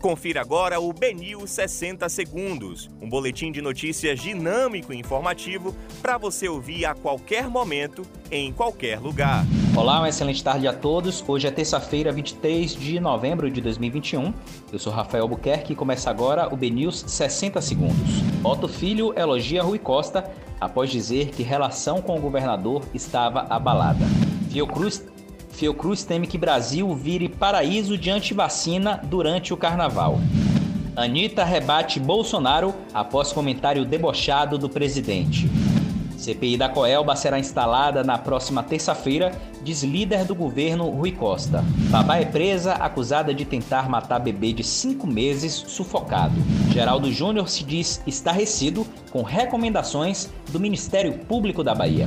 Confira agora o Benil 60 Segundos, um boletim de notícias dinâmico e informativo para você ouvir a qualquer momento, em qualquer lugar. Olá, uma excelente tarde a todos. Hoje é terça-feira, 23 de novembro de 2021. Eu sou Rafael Buquerque e começa agora o BNews 60 Segundos. Otto Filho elogia Rui Costa após dizer que relação com o governador estava abalada. Fiocruz Fiocruz teme que Brasil vire paraíso de antivacina durante o carnaval. Anitta rebate Bolsonaro após comentário debochado do presidente. CPI da Coelba será instalada na próxima terça-feira, diz líder do governo Rui Costa. Babá é presa acusada de tentar matar bebê de cinco meses sufocado. Geraldo Júnior se diz estarrecido com recomendações do Ministério Público da Bahia.